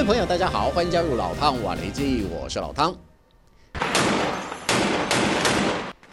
位朋友，大家好，欢迎加入老汤瓦雷基，我是老汤。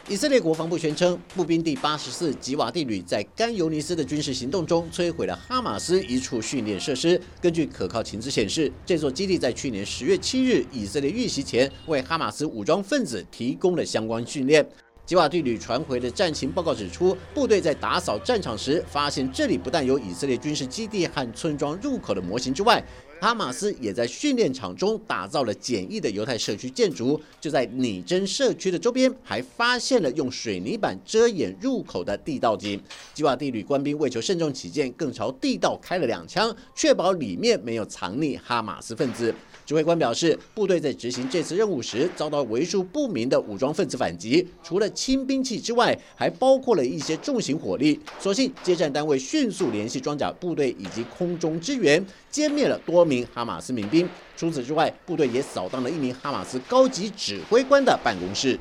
以色列国防部宣称，步兵第八十四吉瓦地旅在甘尤尼斯的军事行动中摧毁了哈马斯一处训练设施。根据可靠情资显示，这座基地在去年十月七日以色列遇袭前，为哈马斯武装分子提供了相关训练。吉瓦地旅传回的战情报告指出，部队在打扫战场时，发现这里不但有以色列军事基地和村庄入口的模型之外，哈马斯也在训练场中打造了简易的犹太社区建筑。就在拟真社区的周边，还发现了用水泥板遮掩入口的地道井。基瓦地旅官兵为求慎重起见，更朝地道开了两枪，确保里面没有藏匿哈马斯分子。指挥官表示，部队在执行这次任务时遭到为数不明的武装分子反击，除了轻兵器之外，还包括了一些重型火力。所幸接战单位迅速联系装甲部队以及空中支援，歼灭了多名哈马斯民兵。除此之外，部队也扫荡了一名哈马斯高级指挥官的办公室。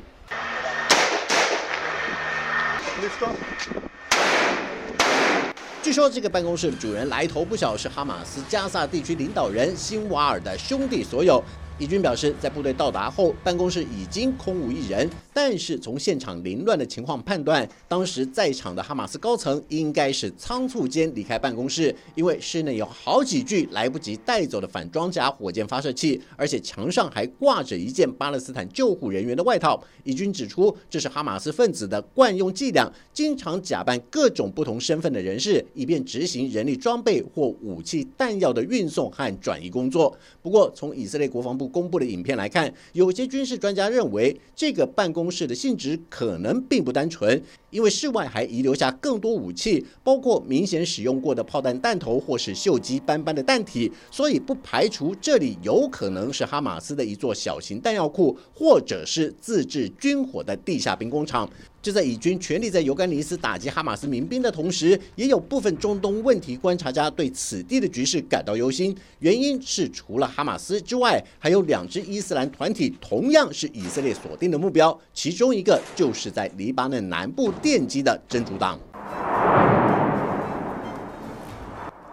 据说这个办公室主人来头不小，是哈马斯加萨地区领导人辛瓦尔的兄弟所有。以军表示，在部队到达后，办公室已经空无一人。但是从现场凌乱的情况判断，当时在场的哈马斯高层应该是仓促间离开办公室，因为室内有好几具来不及带走的反装甲火箭发射器，而且墙上还挂着一件巴勒斯坦救护人员的外套。以军指出，这是哈马斯分子的惯用伎俩，经常假扮各种不同身份的人士，以便执行人力装备或武器弹药的运送和转移工作。不过，从以色列国防部公布的影片来看，有些军事专家认为，这个办公室的性质可能并不单纯，因为室外还遗留下更多武器，包括明显使用过的炮弹弹头或是锈迹斑斑的弹体，所以不排除这里有可能是哈马斯的一座小型弹药库，或者是自制军火的地下兵工厂。就在以军全力在尤甘尼斯打击哈马斯民兵的同时，也有部分中东问题观察家对此地的局势感到忧心。原因是除了哈马斯之外，还有两支伊斯兰团体同样是以色列锁定的目标，其中一个就是在黎巴嫩南部奠基的真主党。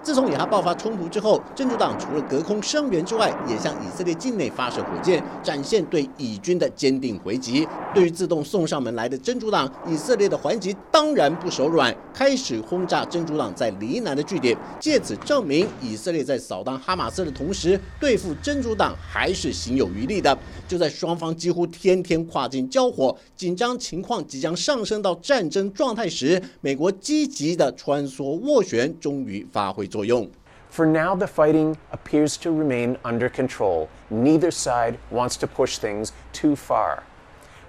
自从以哈爆发冲突之后，真主党除了隔空声援之外，也向以色列境内发射火箭，展现对以军的坚定回击。对于自动送上门来的真主党，以色列的还击当然不手软，开始轰炸真主党在黎南的据点，借此证明以色列在扫荡哈马斯的同时，对付真主党还是行有余力的。就在双方几乎天天跨境交火，紧张情况即将上升到战争状态时，美国积极的穿梭斡旋，终于发挥。作用。For now, the fighting appears to remain under control. Neither side wants to push things too far.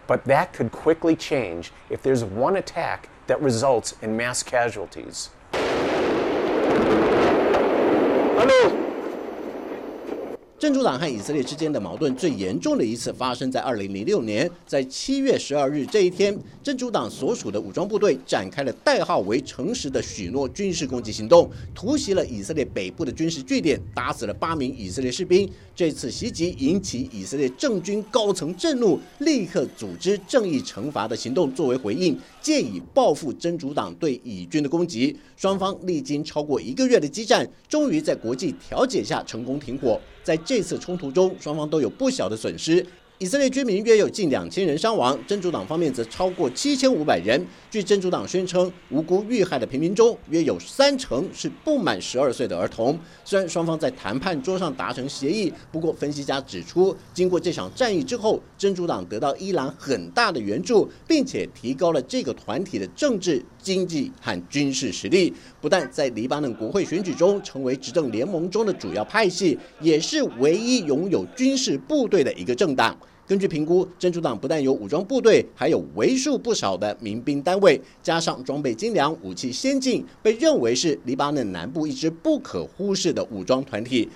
But that could quickly change if there's one attack that results in mass casualties. Hello. 真主党和以色列之间的矛盾最严重的一次发生在二零零六年，在七月十二日这一天，真主党所属的武装部队展开了代号为“诚实的许诺”军事攻击行动，突袭了以色列北部的军事据点，打死了八名以色列士兵。这次袭击引起以色列政军高层震怒，立刻组织正义惩罚的行动作为回应，借以报复真主党对以军的攻击。双方历经超过一个月的激战，终于在国际调解下成功停火。在这这次冲突中，双方都有不小的损失。以色列居民约有近两千人伤亡，真主党方面则超过七千五百人。据真主党宣称，无辜遇害的平民中，约有三成是不满十二岁的儿童。虽然双方在谈判桌上达成协议，不过分析家指出，经过这场战役之后，真主党得到伊朗很大的援助，并且提高了这个团体的政治、经济和军事实力。不但在黎巴嫩国会选举中成为执政联盟中的主要派系，也是唯一拥有军事部队的一个政党。根据评估，真主党不但有武装部队，还有为数不少的民兵单位，加上装备精良、武器先进，被认为是黎巴嫩南部一支不可忽视的武装团体。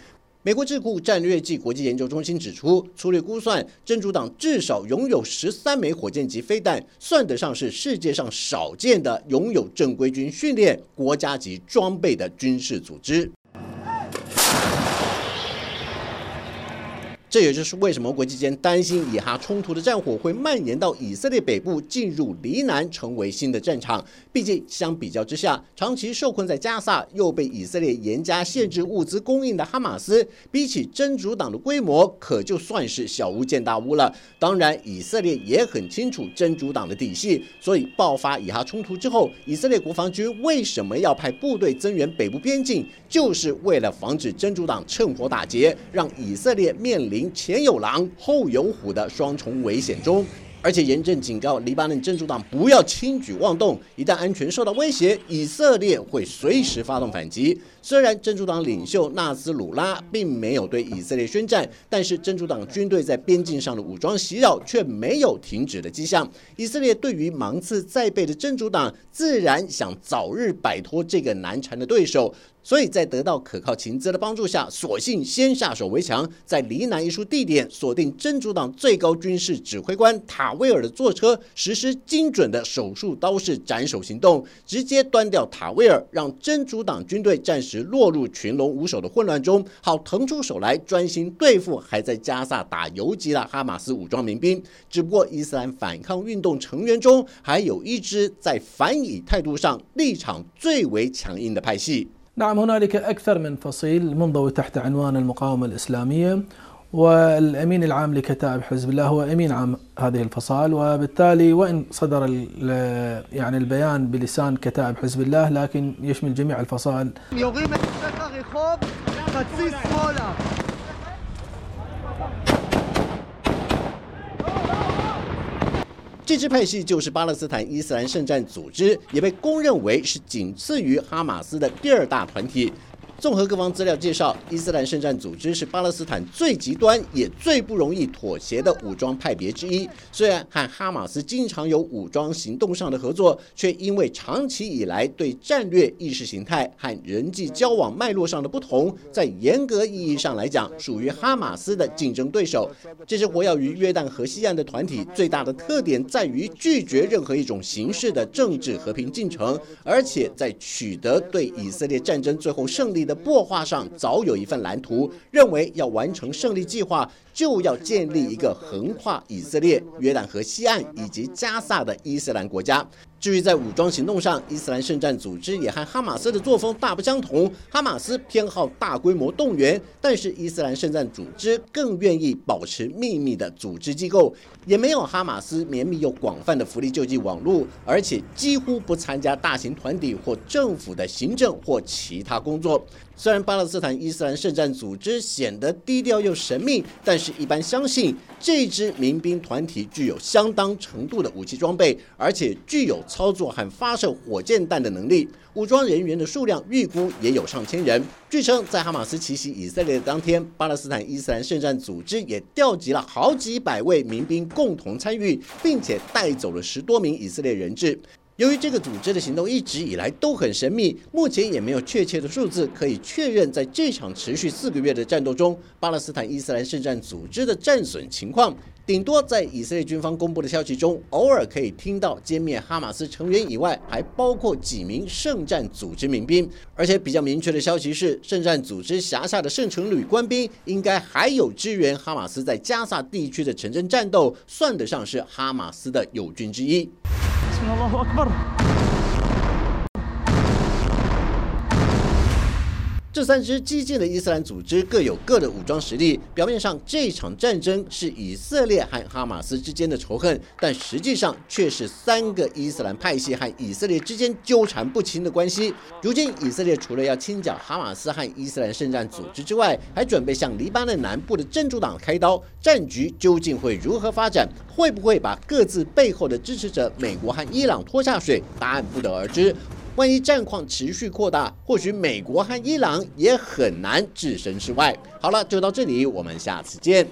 美国智库战略暨国际研究中心指出，粗略估算，真主党至少拥有十三枚火箭级飞弹，算得上是世界上少见的拥有正规军训练、国家级装备的军事组织。这也就是为什么国际间担心以哈冲突的战火会蔓延到以色列北部，进入黎南，成为新的战场。毕竟相比较之下，长期受困在加萨，又被以色列严加限制物资供应的哈马斯，比起真主党的规模，可就算是小巫见大巫了。当然，以色列也很清楚真主党的底细，所以爆发以哈冲突之后，以色列国防军为什么要派部队增援北部边境，就是为了防止真主党趁火打劫，让以色列面临。前有狼后有虎的双重危险中，而且严正警告黎巴嫩真主党不要轻举妄动，一旦安全受到威胁，以色列会随时发动反击。虽然真主党领袖纳斯鲁拉并没有对以色列宣战，但是真主党军队在边境上的武装袭扰却没有停止的迹象。以色列对于芒刺在背的真主党，自然想早日摆脱这个难缠的对手。所以在得到可靠情资的帮助下，索性先下手为强，在黎南一处地点锁定真主党最高军事指挥官塔威尔的坐车，实施精准的手术刀式斩首行动，直接端掉塔威尔，让真主党军队暂时落入群龙无首的混乱中，好腾出手来专心对付还在加萨打游击的哈马斯武装民兵。只不过伊斯兰反抗运动成员中，还有一支在反以态度上立场最为强硬的派系。نعم هنالك أكثر من فصيل منضوي تحت عنوان المقاومة الإسلامية والأمين العام لكتائب حزب الله هو أمين عام هذه الفصائل وبالتالي وإن صدر يعني البيان بلسان كتائب حزب الله لكن يشمل جميع الفصائل 这支派系就是巴勒斯坦伊斯兰圣战组织，也被公认为是仅次于哈马斯的第二大团体。 综合各方资料介绍，伊斯兰圣战组织是巴勒斯坦最极端也最不容易妥协的武装派别之一。虽然和哈马斯经常有武装行动上的合作，却因为长期以来对战略意识形态和人际交往脉络上的不同，在严格意义上来讲，属于哈马斯的竞争对手。这支活跃于约旦河西岸的团体，最大的特点在于拒绝任何一种形式的政治和平进程，而且在取得对以色列战争最后胜利。的擘画上早有一份蓝图，认为要完成胜利计划，就要建立一个横跨以色列、约旦河西岸以及加萨的伊斯兰国家。至于在武装行动上，伊斯兰圣战组织也和哈马斯的作风大不相同。哈马斯偏好大规模动员，但是伊斯兰圣战组织更愿意保持秘密的组织机构，也没有哈马斯绵密又广泛的福利救济网络，而且几乎不参加大型团体或政府的行政或其他工作。虽然巴勒斯坦伊斯兰圣战组织显得低调又神秘，但是一般相信这支民兵团体具有相当程度的武器装备，而且具有操作和发射火箭弹的能力。武装人员的数量预估也有上千人。据称，在哈马斯奇袭以色列的当天，巴勒斯坦伊斯兰圣战组织也调集了好几百位民兵共同参与，并且带走了十多名以色列人质。由于这个组织的行动一直以来都很神秘，目前也没有确切的数字可以确认在这场持续四个月的战斗中，巴勒斯坦伊斯兰圣战组织的战损情况。顶多在以色列军方公布的消息中，偶尔可以听到歼灭哈马斯成员以外，还包括几名圣战组织民兵。而且比较明确的消息是，圣战组织辖下的圣城旅官兵应该还有支援哈马斯在加萨地区的城镇战斗，算得上是哈马斯的友军之一。这三支激进的伊斯兰组织各有各的武装实力。表面上，这场战争是以色列和哈马斯之间的仇恨，但实际上却是三个伊斯兰派系和以色列之间纠缠不清的关系。如今，以色列除了要清剿哈马斯和伊斯兰圣战组织之外，还准备向黎巴嫩南部的真主党开刀。战局究竟会如何发展？会不会把各自背后的支持者美国和伊朗拖下水？答案不得而知。万一战况持续扩大，或许美国和伊朗也很难置身事外。好了，就到这里，我们下次见。